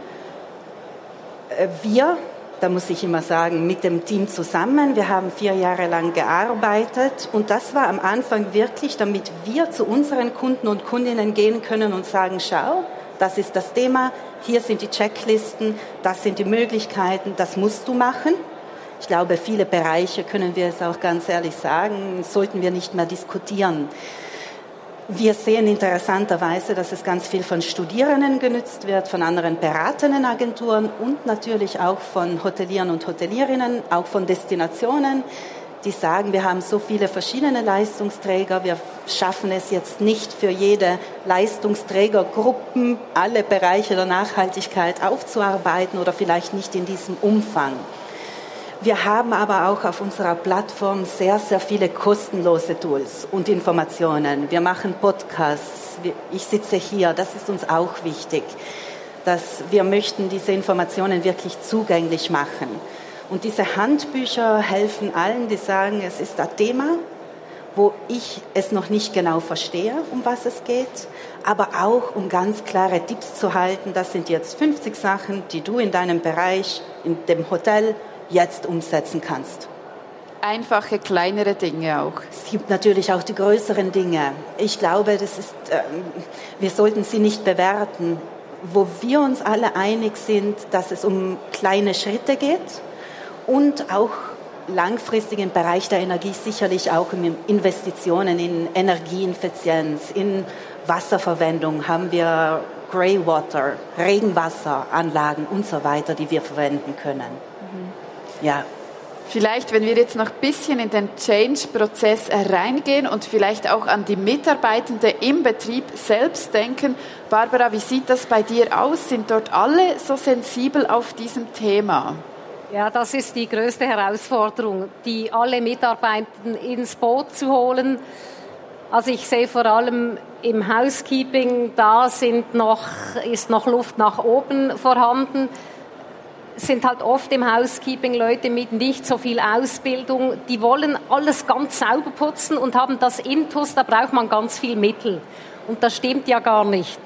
Äh, wir da muss ich immer sagen, mit dem Team zusammen. Wir haben vier Jahre lang gearbeitet und das war am Anfang wirklich, damit wir zu unseren Kunden und Kundinnen gehen können und sagen, schau, das ist das Thema, hier sind die Checklisten, das sind die Möglichkeiten, das musst du machen. Ich glaube, viele Bereiche, können wir es auch ganz ehrlich sagen, sollten wir nicht mehr diskutieren. Wir sehen interessanterweise, dass es ganz viel von Studierenden genützt wird, von anderen beratenden Agenturen und natürlich auch von Hotelieren und Hotelierinnen, auch von Destinationen, die sagen, wir haben so viele verschiedene Leistungsträger, wir schaffen es jetzt nicht für jede Leistungsträgergruppen alle Bereiche der Nachhaltigkeit aufzuarbeiten oder vielleicht nicht in diesem Umfang. Wir haben aber auch auf unserer Plattform sehr, sehr viele kostenlose Tools und Informationen. Wir machen Podcasts. Ich sitze hier. Das ist uns auch wichtig, dass wir möchten diese Informationen wirklich zugänglich machen. Und diese Handbücher helfen allen, die sagen, es ist ein Thema, wo ich es noch nicht genau verstehe, um was es geht, aber auch um ganz klare Tipps zu halten. Das sind jetzt 50 Sachen, die du in deinem Bereich, in dem Hotel jetzt umsetzen kannst. Einfache, kleinere Dinge auch. Es gibt natürlich auch die größeren Dinge. Ich glaube, das ist, äh, wir sollten sie nicht bewerten. Wo wir uns alle einig sind, dass es um kleine Schritte geht und auch langfristig im Bereich der Energie sicherlich auch um Investitionen in Energieeffizienz, in Wasserverwendung haben wir Greywater, Regenwasseranlagen und so weiter, die wir verwenden können. Ja. Vielleicht, wenn wir jetzt noch ein bisschen in den Change-Prozess reingehen und vielleicht auch an die Mitarbeitenden im Betrieb selbst denken. Barbara, wie sieht das bei dir aus? Sind dort alle so sensibel auf diesem Thema? Ja, das ist die größte Herausforderung, die alle Mitarbeitenden ins Boot zu holen. Also ich sehe vor allem im Housekeeping, da sind noch, ist noch Luft nach oben vorhanden sind halt oft im Housekeeping Leute mit nicht so viel Ausbildung, die wollen alles ganz sauber putzen und haben das Intus, da braucht man ganz viel Mittel. Und das stimmt ja gar nicht.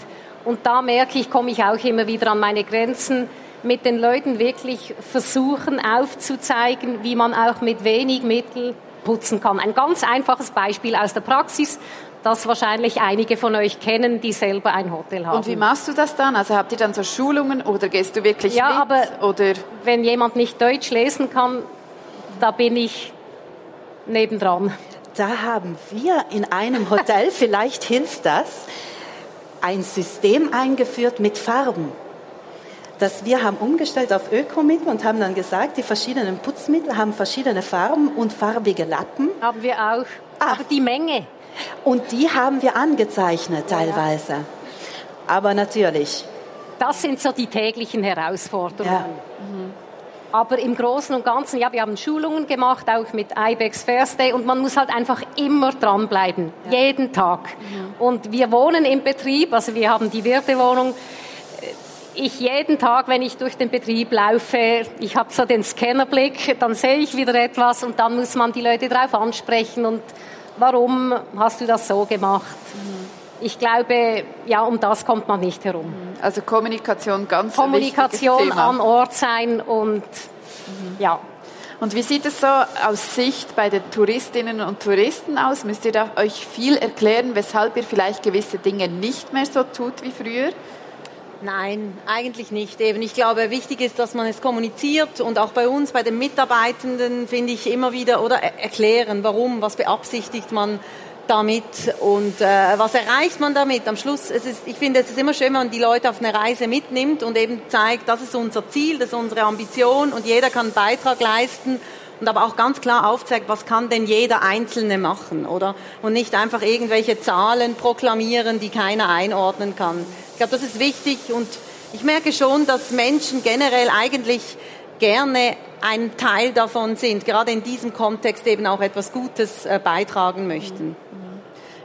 Und da merke ich, komme ich auch immer wieder an meine Grenzen, mit den Leuten wirklich versuchen aufzuzeigen, wie man auch mit wenig Mittel putzen kann. Ein ganz einfaches Beispiel aus der Praxis das wahrscheinlich einige von euch kennen, die selber ein Hotel haben. Und wie machst du das dann? Also habt ihr dann so Schulungen oder gehst du wirklich ja, mit? aber oder? wenn jemand nicht Deutsch lesen kann, da bin ich nebendran. Da haben wir in einem Hotel, vielleicht hilft das, ein System eingeführt mit Farben. Dass wir haben umgestellt auf Ökomittel und haben dann gesagt, die verschiedenen Putzmittel haben verschiedene Farben und farbige Lappen. Haben wir auch. Ah. Aber die Menge. Und die haben wir angezeichnet teilweise. Aber natürlich. Das sind so die täglichen Herausforderungen. Ja. Mhm. Aber im Großen und Ganzen, ja, wir haben Schulungen gemacht, auch mit IBEX First Day, und man muss halt einfach immer dranbleiben, ja. jeden Tag. Mhm. Und wir wohnen im Betrieb, also wir haben die Wirtewohnung. ich jeden Tag, wenn ich durch den Betrieb laufe, ich habe so den Scannerblick, dann sehe ich wieder etwas und dann muss man die Leute darauf ansprechen und warum hast du das so gemacht? Ich glaube, ja, um das kommt man nicht herum. Also Kommunikation ganz Kommunikation an Ort sein und mhm. ja. Und wie sieht es so aus Sicht bei den Touristinnen und Touristen aus? Müsst ihr da euch viel erklären, weshalb ihr vielleicht gewisse Dinge nicht mehr so tut wie früher? Nein, eigentlich nicht. Eben, ich glaube, wichtig ist, dass man es kommuniziert und auch bei uns, bei den Mitarbeitenden, finde ich immer wieder oder erklären, warum, was beabsichtigt man damit und äh, was erreicht man damit? Am Schluss, es ist, ich finde, es ist immer schön, wenn man die Leute auf eine Reise mitnimmt und eben zeigt, das ist unser Ziel, das ist unsere Ambition und jeder kann einen Beitrag leisten und aber auch ganz klar aufzeigt, was kann denn jeder Einzelne machen, oder? Und nicht einfach irgendwelche Zahlen proklamieren, die keiner einordnen kann. Ich glaube, das ist wichtig und ich merke schon, dass Menschen generell eigentlich gerne ein Teil davon sind, gerade in diesem Kontext eben auch etwas Gutes äh, beitragen möchten.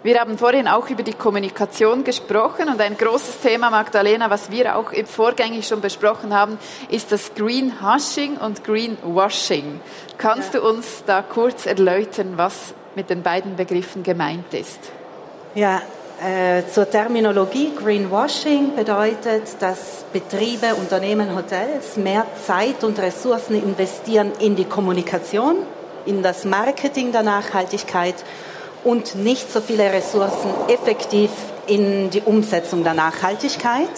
Wir haben vorhin auch über die Kommunikation gesprochen und ein großes Thema, Magdalena, was wir auch vorgängig schon besprochen haben, ist das Greenhushing und Greenwashing. Kannst ja. du uns da kurz erläutern, was mit den beiden Begriffen gemeint ist? Ja, äh, zur Terminologie Greenwashing bedeutet, dass Betriebe, Unternehmen, Hotels mehr Zeit und Ressourcen investieren in die Kommunikation, in das Marketing der Nachhaltigkeit und nicht so viele Ressourcen effektiv in die Umsetzung der Nachhaltigkeit.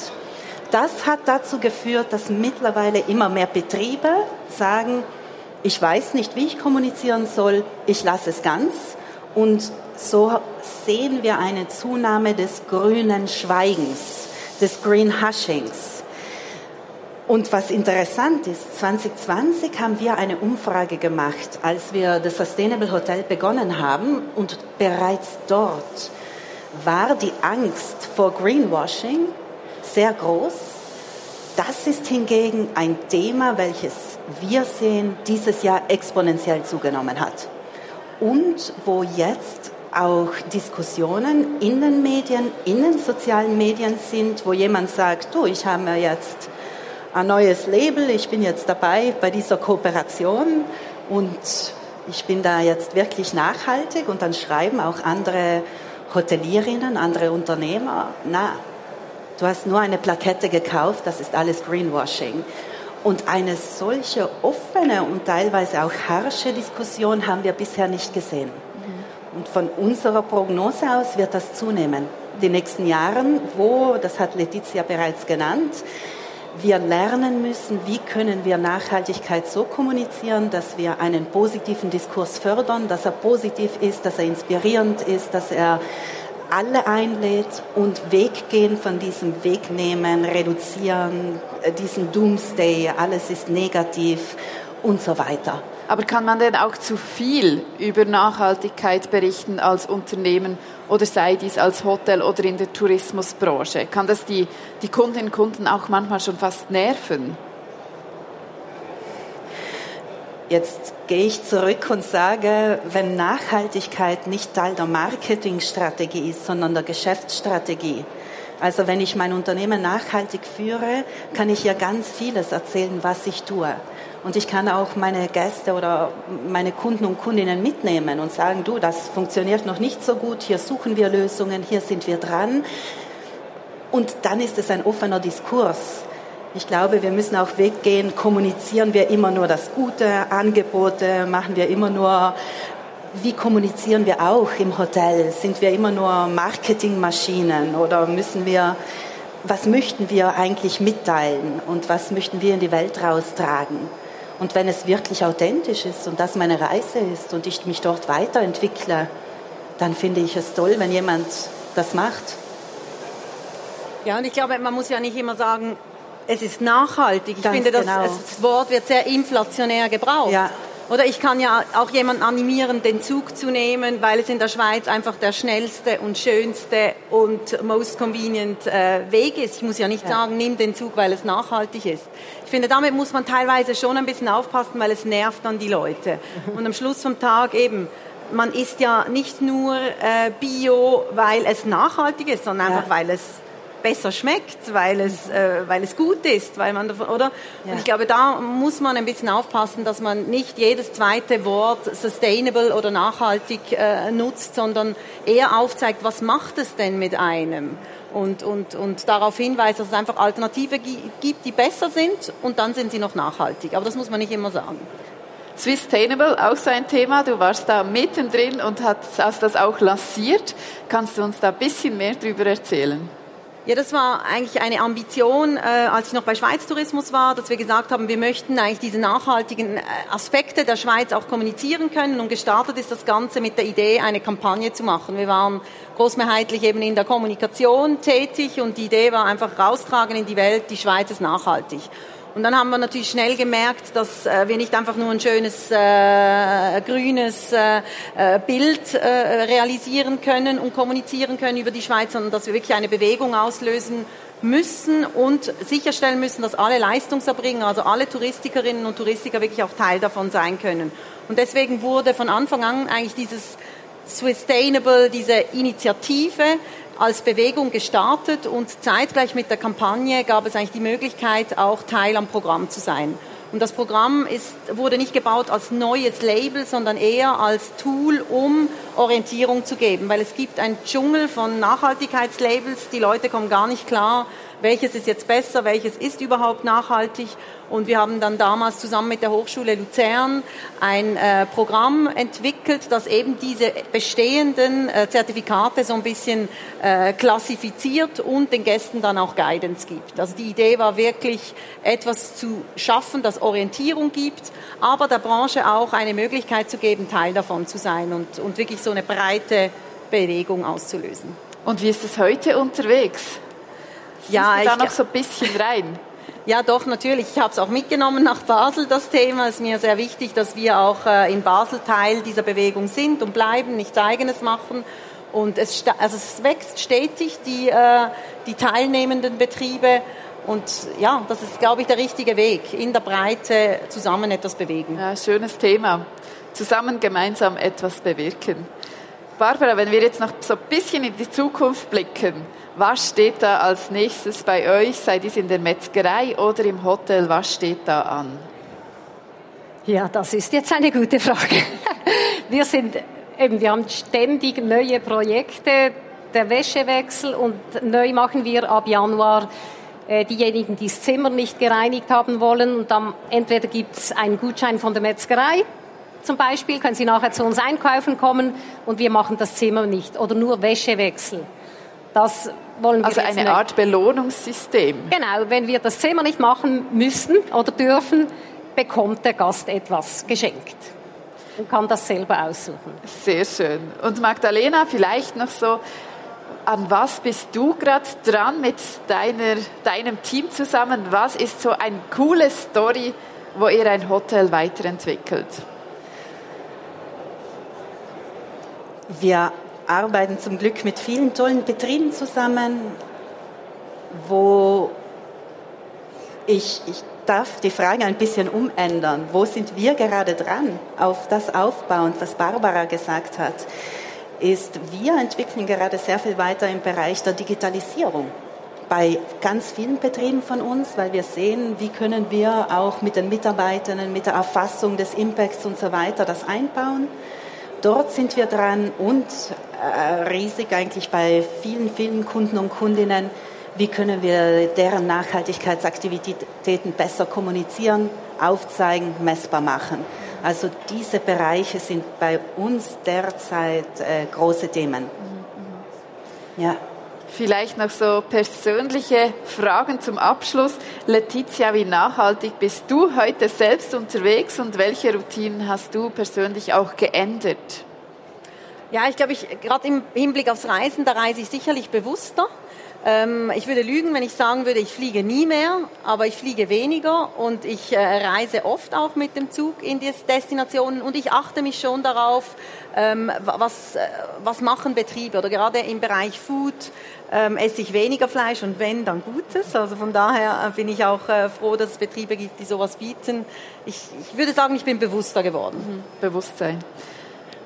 Das hat dazu geführt, dass mittlerweile immer mehr Betriebe sagen, ich weiß nicht, wie ich kommunizieren soll, ich lasse es ganz. Und so sehen wir eine Zunahme des grünen Schweigens, des Green Hushings. Und was interessant ist, 2020 haben wir eine Umfrage gemacht, als wir das Sustainable Hotel begonnen haben. Und bereits dort war die Angst vor Greenwashing sehr groß. Das ist hingegen ein Thema, welches wir sehen, dieses Jahr exponentiell zugenommen hat. Und wo jetzt auch Diskussionen in den Medien, in den sozialen Medien sind, wo jemand sagt, du, ich habe mir jetzt ein neues Label. Ich bin jetzt dabei bei dieser Kooperation und ich bin da jetzt wirklich nachhaltig und dann schreiben auch andere Hotelierinnen, andere Unternehmer, na, du hast nur eine Plakette gekauft, das ist alles Greenwashing. Und eine solche offene und teilweise auch harsche Diskussion haben wir bisher nicht gesehen. Und von unserer Prognose aus wird das zunehmen. Die nächsten Jahren, wo, das hat Letizia bereits genannt, wir lernen müssen, wie können wir Nachhaltigkeit so kommunizieren, dass wir einen positiven Diskurs fördern, dass er positiv ist, dass er inspirierend ist, dass er alle einlädt und weggehen von diesem Wegnehmen, reduzieren, äh, diesen Doomsday, alles ist negativ und so weiter. Aber kann man denn auch zu viel über Nachhaltigkeit berichten als Unternehmen oder sei dies als Hotel oder in der Tourismusbranche? Kann das die, die Kundinnen und Kunden auch manchmal schon fast nerven? Jetzt gehe ich zurück und sage, wenn Nachhaltigkeit nicht Teil der Marketingstrategie ist, sondern der Geschäftsstrategie, also wenn ich mein Unternehmen nachhaltig führe, kann ich ja ganz vieles erzählen, was ich tue. Und ich kann auch meine Gäste oder meine Kunden und Kundinnen mitnehmen und sagen, du, das funktioniert noch nicht so gut, hier suchen wir Lösungen, hier sind wir dran. Und dann ist es ein offener Diskurs. Ich glaube, wir müssen auch weggehen, kommunizieren wir immer nur das Gute, Angebote, machen wir immer nur, wie kommunizieren wir auch im Hotel? Sind wir immer nur Marketingmaschinen oder müssen wir, was möchten wir eigentlich mitteilen und was möchten wir in die Welt raustragen? Und wenn es wirklich authentisch ist und das meine Reise ist und ich mich dort weiterentwickle, dann finde ich es toll, wenn jemand das macht. Ja, und ich glaube, man muss ja nicht immer sagen, es ist nachhaltig. Ich Ganz finde, das, genau. das Wort wird sehr inflationär gebraucht. Ja. Oder ich kann ja auch jemanden animieren, den Zug zu nehmen, weil es in der Schweiz einfach der schnellste und schönste und most convenient äh, Weg ist. Ich muss ja nicht ja. sagen, nimm den Zug, weil es nachhaltig ist. Ich finde, damit muss man teilweise schon ein bisschen aufpassen, weil es nervt dann die Leute. Und am Schluss vom Tag eben, man isst ja nicht nur äh, Bio, weil es nachhaltig ist, sondern einfach, weil es besser schmeckt, weil es, äh, weil es gut ist, weil man davon, oder? Ja. Und ich glaube, da muss man ein bisschen aufpassen, dass man nicht jedes zweite Wort sustainable oder nachhaltig äh, nutzt, sondern eher aufzeigt, was macht es denn mit einem? Und, und, und darauf hinweist, dass es einfach Alternative gibt, die besser sind und dann sind sie noch nachhaltig. Aber das muss man nicht immer sagen. Sustainable, auch so ein Thema. Du warst da mittendrin und hast, hast das auch lanciert. Kannst du uns da ein bisschen mehr darüber erzählen? Ja, das war eigentlich eine Ambition, äh, als ich noch bei Schweiz Tourismus war, dass wir gesagt haben, wir möchten eigentlich diese nachhaltigen äh, Aspekte der Schweiz auch kommunizieren können. Und gestartet ist das Ganze mit der Idee, eine Kampagne zu machen. Wir waren großmehrheitlich eben in der Kommunikation tätig und die Idee war einfach raustragen in die Welt, die Schweiz ist nachhaltig. Und dann haben wir natürlich schnell gemerkt, dass äh, wir nicht einfach nur ein schönes äh, grünes äh, äh, Bild äh, realisieren können und kommunizieren können über die Schweiz, sondern dass wir wirklich eine Bewegung auslösen müssen und sicherstellen müssen, dass alle Leistungserbringer, also alle Touristikerinnen und Touristiker wirklich auch Teil davon sein können. Und deswegen wurde von Anfang an eigentlich dieses Sustainable, diese Initiative als Bewegung gestartet und zeitgleich mit der Kampagne gab es eigentlich die Möglichkeit, auch Teil am Programm zu sein. Und das Programm ist, wurde nicht gebaut als neues Label, sondern eher als Tool, um Orientierung zu geben, weil es gibt einen Dschungel von Nachhaltigkeitslabels, die Leute kommen gar nicht klar, welches ist jetzt besser, welches ist überhaupt nachhaltig. Und wir haben dann damals zusammen mit der Hochschule Luzern ein äh, Programm entwickelt, das eben diese bestehenden äh, Zertifikate so ein bisschen äh, klassifiziert und den Gästen dann auch Guidance gibt. Also die Idee war wirklich etwas zu schaffen, das Orientierung gibt, aber der Branche auch eine Möglichkeit zu geben, Teil davon zu sein und, und wirklich so eine breite Bewegung auszulösen. Und wie ist es heute unterwegs? Siehst ja, du da noch so ein bisschen rein? Ja, doch, natürlich. Ich habe es auch mitgenommen nach Basel, das Thema. Es ist mir sehr wichtig, dass wir auch äh, in Basel Teil dieser Bewegung sind und bleiben, nichts Eigenes machen. Und es, also es wächst stetig, die, äh, die teilnehmenden Betriebe. Und ja, das ist, glaube ich, der richtige Weg. In der Breite zusammen etwas bewegen. Ja, schönes Thema. Zusammen gemeinsam etwas bewirken. Barbara, wenn wir jetzt noch so ein bisschen in die Zukunft blicken, was steht da als nächstes bei euch? Seid ihr in der Metzgerei oder im Hotel? Was steht da an? Ja, das ist jetzt eine gute Frage. Wir sind eben, wir haben ständig neue Projekte, der Wäschewechsel und neu machen wir ab Januar äh, diejenigen, die das Zimmer nicht gereinigt haben wollen. Und dann entweder gibt es einen Gutschein von der Metzgerei, zum Beispiel können Sie nachher zu uns einkaufen kommen und wir machen das Zimmer nicht oder nur Wäschewechsel. Das wollen wir also eine nicht. Art Belohnungssystem. Genau, wenn wir das Zimmer nicht machen müssen oder dürfen, bekommt der Gast etwas geschenkt und kann das selber aussuchen. Sehr schön. Und Magdalena, vielleicht noch so, an was bist du gerade dran mit deiner, deinem Team zusammen? Was ist so eine coole Story, wo ihr ein Hotel weiterentwickelt? Wir arbeiten zum Glück mit vielen tollen Betrieben zusammen, wo ich, ich darf die Frage ein bisschen umändern. Wo sind wir gerade dran auf das aufbauend, was Barbara gesagt hat? Ist, wir entwickeln gerade sehr viel weiter im Bereich der Digitalisierung bei ganz vielen Betrieben von uns, weil wir sehen, wie können wir auch mit den Mitarbeitern, mit der Erfassung des Impacts und so weiter das einbauen. Dort sind wir dran und riesig eigentlich bei vielen, vielen Kunden und Kundinnen, wie können wir deren Nachhaltigkeitsaktivitäten besser kommunizieren, aufzeigen, messbar machen. Also diese Bereiche sind bei uns derzeit äh, große Themen. Ja. Vielleicht noch so persönliche Fragen zum Abschluss. Letizia, wie nachhaltig bist du heute selbst unterwegs und welche Routinen hast du persönlich auch geändert? Ja, ich glaube, ich, gerade im Hinblick aufs Reisen, da reise ich sicherlich bewusster. Ähm, ich würde lügen, wenn ich sagen würde, ich fliege nie mehr, aber ich fliege weniger und ich äh, reise oft auch mit dem Zug in die Destinationen und ich achte mich schon darauf, ähm, was, äh, was machen Betriebe oder gerade im Bereich Food ähm, esse ich weniger Fleisch und wenn, dann Gutes. Also von daher äh, bin ich auch äh, froh, dass es Betriebe gibt, die sowas bieten. Ich, ich würde sagen, ich bin bewusster geworden. Mhm. Bewusstsein.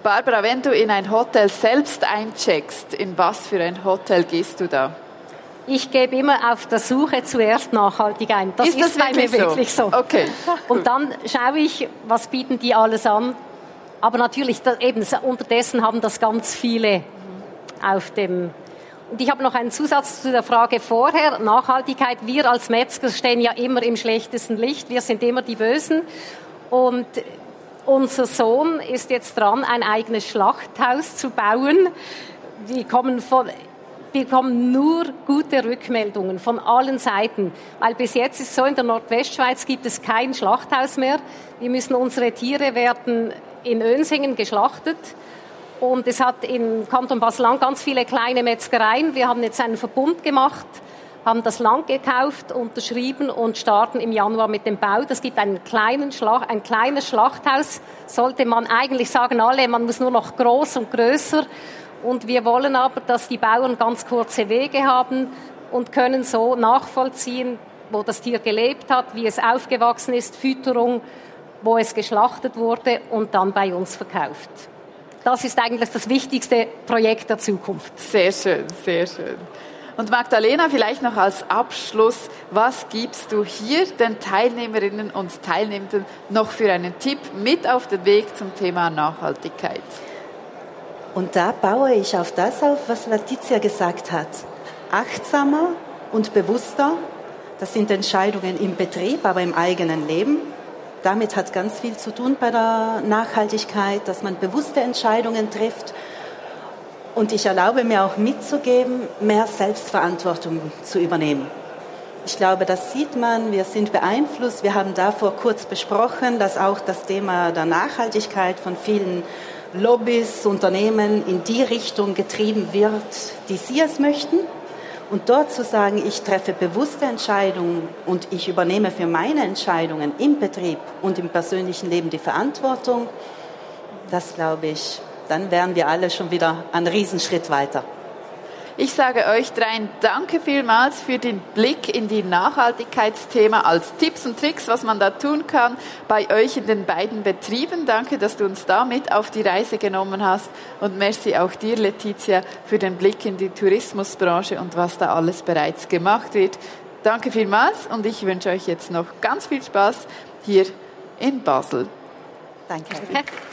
Barbara, wenn du in ein Hotel selbst eincheckst, in was für ein Hotel gehst du da? ich gebe immer auf der Suche zuerst nachhaltig ein. Das ist, ist das bei mir so? wirklich so. Okay. Und dann schaue ich, was bieten die alles an. Aber natürlich, eben unterdessen haben das ganz viele auf dem. Und ich habe noch einen Zusatz zu der Frage vorher. Nachhaltigkeit. Wir als Metzger stehen ja immer im schlechtesten Licht. Wir sind immer die Bösen. Und unser Sohn ist jetzt dran, ein eigenes Schlachthaus zu bauen. Die kommen von, bekommen nur gute Rückmeldungen von allen Seiten. Weil bis jetzt ist so, in der Nordwestschweiz gibt es kein Schlachthaus mehr. Wir müssen unsere Tiere werden in Önsingen geschlachtet. Und es hat in Kanton basel ganz viele kleine Metzgereien. Wir haben jetzt einen Verbund gemacht, haben das Land gekauft, unterschrieben und starten im Januar mit dem Bau. Das gibt einen kleinen Schlag, ein kleines Schlachthaus. Sollte man eigentlich sagen, alle, man muss nur noch groß und größer. Und wir wollen aber, dass die Bauern ganz kurze Wege haben und können so nachvollziehen, wo das Tier gelebt hat, wie es aufgewachsen ist, Fütterung, wo es geschlachtet wurde und dann bei uns verkauft. Das ist eigentlich das wichtigste Projekt der Zukunft. Sehr schön, sehr schön. Und Magdalena, vielleicht noch als Abschluss, was gibst du hier den Teilnehmerinnen und Teilnehmenden noch für einen Tipp mit auf den Weg zum Thema Nachhaltigkeit? Und da baue ich auf das auf, was Letizia gesagt hat. Achtsamer und bewusster, das sind Entscheidungen im Betrieb, aber im eigenen Leben. Damit hat ganz viel zu tun bei der Nachhaltigkeit, dass man bewusste Entscheidungen trifft. Und ich erlaube mir auch mitzugeben, mehr Selbstverantwortung zu übernehmen. Ich glaube, das sieht man, wir sind beeinflusst. Wir haben davor kurz besprochen, dass auch das Thema der Nachhaltigkeit von vielen Lobbys, Unternehmen in die Richtung getrieben wird, die sie es möchten. Und dort zu sagen, ich treffe bewusste Entscheidungen und ich übernehme für meine Entscheidungen im Betrieb und im persönlichen Leben die Verantwortung, das glaube ich, dann wären wir alle schon wieder einen Riesenschritt weiter. Ich sage euch dreien danke vielmals für den Blick in die Nachhaltigkeitsthema als Tipps und Tricks, was man da tun kann bei euch in den beiden Betrieben. Danke, dass du uns da mit auf die Reise genommen hast und merci auch dir, Letizia, für den Blick in die Tourismusbranche und was da alles bereits gemacht wird. Danke vielmals und ich wünsche euch jetzt noch ganz viel Spaß hier in Basel. Danke.